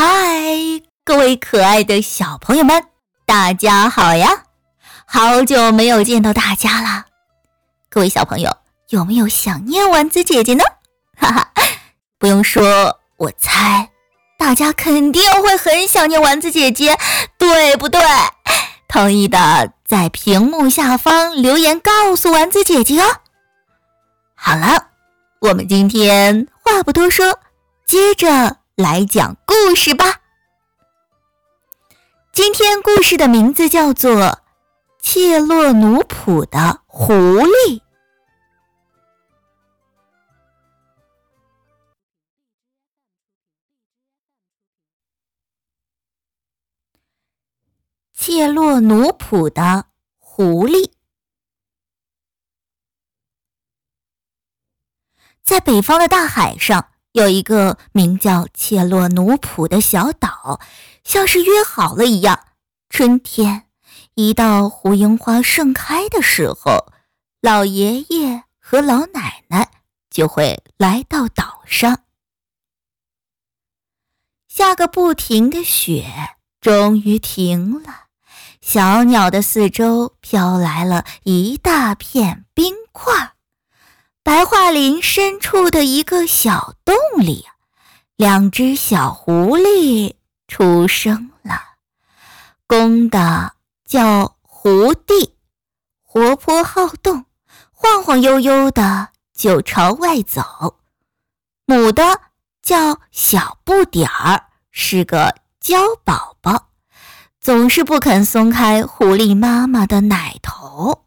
嗨，各位可爱的小朋友们，大家好呀！好久没有见到大家了，各位小朋友有没有想念丸子姐姐呢？哈哈，不用说，我猜大家肯定会很想念丸子姐姐，对不对？同意的在屏幕下方留言告诉丸子姐姐哦。好了，我们今天话不多说，接着。来讲故事吧。今天故事的名字叫做《切洛努普的狐狸》。切洛努普的狐狸，在北方的大海上。有一个名叫切洛努普的小岛，像是约好了一样，春天一到，胡樱花盛开的时候，老爷爷和老奶奶就会来到岛上。下个不停的雪终于停了，小鸟的四周飘来了一大片冰块。白桦林深处的一个小洞里，两只小狐狸出生了。公的叫胡地，活泼好动，晃晃悠悠的就朝外走；母的叫小不点儿，是个娇宝宝，总是不肯松开狐狸妈妈的奶头。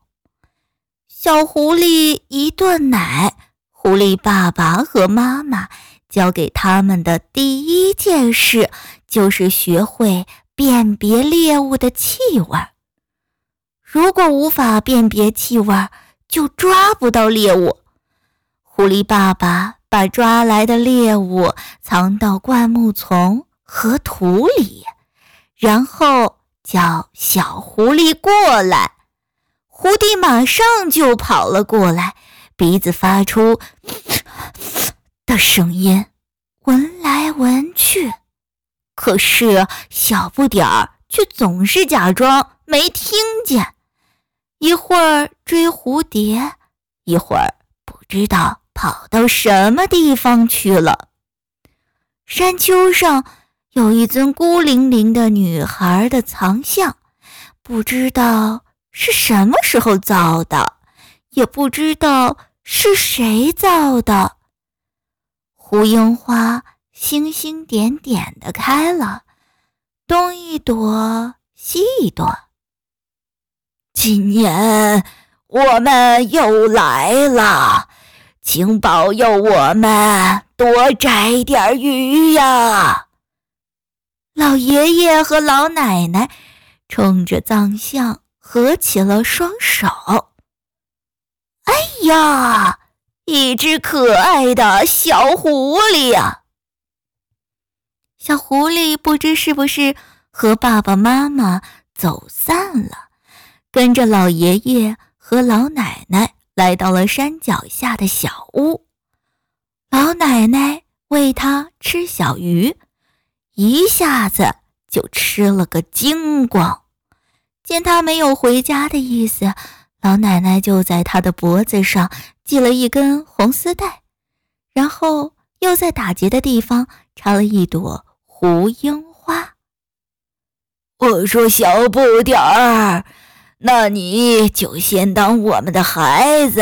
小狐狸一顿奶，狐狸爸爸和妈妈教给他们的第一件事就是学会辨别猎物的气味。如果无法辨别气味，就抓不到猎物。狐狸爸爸把抓来的猎物藏到灌木丛和土里，然后叫小狐狸过来。狐狸马上就跑了过来，鼻子发出的声音，闻来闻去。可是小不点儿却总是假装没听见，一会儿追蝴蝶，一会儿不知道跑到什么地方去了。山丘上有一尊孤零零的女孩的藏像，不知道。是什么时候造的？也不知道是谁造的。胡樱花星星点点的开了，东一朵，西一朵。今年我们又来了，请保佑我们多摘点鱼呀！老爷爷和老奶奶冲着藏象。合起了双手。哎呀，一只可爱的小狐狸呀！小狐狸不知是不是和爸爸妈妈走散了，跟着老爷爷和老奶奶来到了山脚下的小屋。老奶奶喂它吃小鱼，一下子就吃了个精光。见他没有回家的意思，老奶奶就在他的脖子上系了一根红丝带，然后又在打结的地方插了一朵胡樱花。我说：“小不点儿，那你就先当我们的孩子，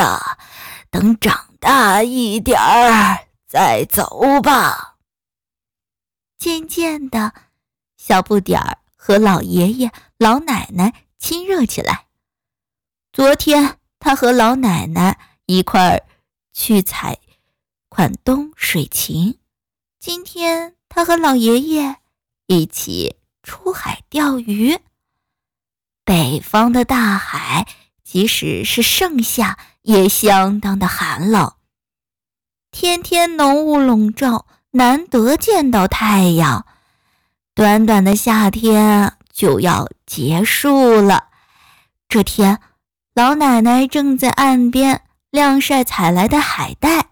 等长大一点儿再走吧。”渐渐的，小不点儿。和老爷爷、老奶奶亲热起来。昨天，他和老奶奶一块儿去采款东水芹；今天，他和老爷爷一起出海钓鱼。北方的大海，即使是盛夏，也相当的寒冷，天天浓雾笼罩，难得见到太阳。短短的夏天就要结束了。这天，老奶奶正在岸边晾晒采来的海带，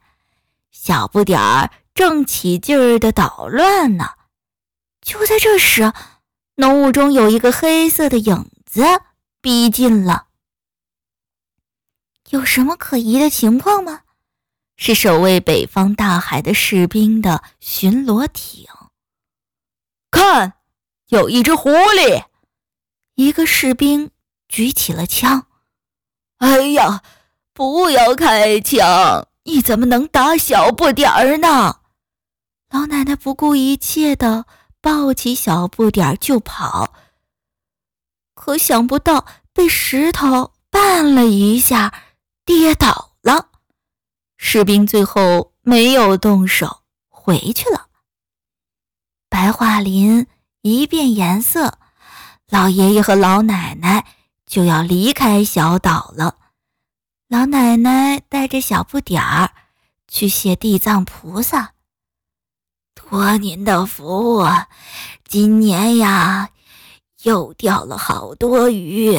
小不点儿正起劲儿的捣乱呢。就在这时，浓雾中有一个黑色的影子逼近了。有什么可疑的情况吗？是守卫北方大海的士兵的巡逻艇。看，有一只狐狸！一个士兵举起了枪。哎呀，不要开枪！你怎么能打小不点儿呢？老奶奶不顾一切的抱起小不点儿就跑，可想不到被石头绊了一下，跌倒了。士兵最后没有动手，回去了。白桦林一变颜色，老爷爷和老奶奶就要离开小岛了。老奶奶带着小不点儿去谢地藏菩萨。托您的福，今年呀又钓了好多鱼。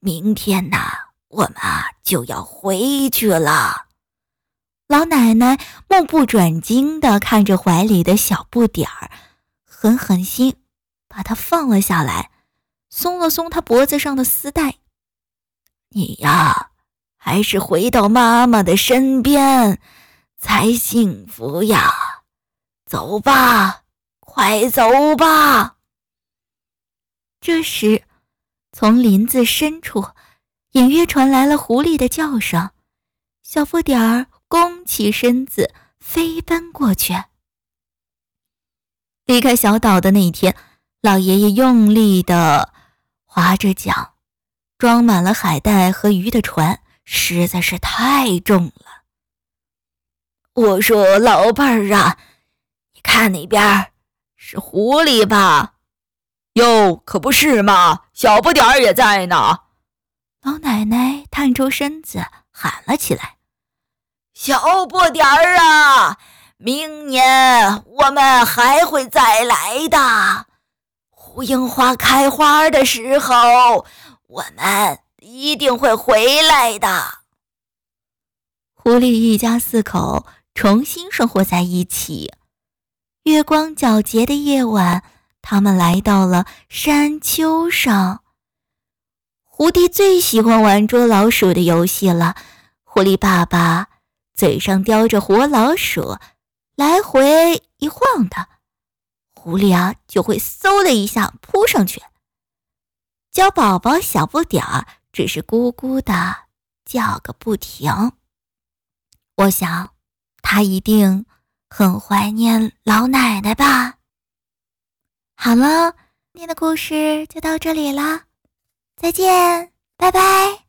明天呐，我们啊就要回去了。老奶奶目不转睛地看着怀里的小不点儿，狠狠心把它放了下来，松了松他脖子上的丝带。你呀，还是回到妈妈的身边才幸福呀。走吧，快走吧！这时，从林子深处隐约传来了狐狸的叫声。小不点儿弓起身子，飞奔过去。离开小岛的那一天，老爷爷用力地划着桨，装满了海带和鱼的船实在是太重了。我说，老伴儿啊！你看那边，是狐狸吧？哟，可不是嘛！小不点儿也在呢。老奶奶探出身子喊了起来：“小不点儿啊，明年我们还会再来的。樱花开花的时候，我们一定会回来的。”狐狸一家四口重新生活在一起。月光皎洁的夜晚，他们来到了山丘上。狐狸最喜欢玩捉老鼠的游戏了。狐狸爸爸嘴上叼着活老鼠，来回一晃荡，狐狸啊就会嗖的一下扑上去。小宝宝小不点儿只是咕咕的叫个不停。我想，他一定。很怀念老奶奶吧？好了，今天的故事就到这里了，再见，拜拜。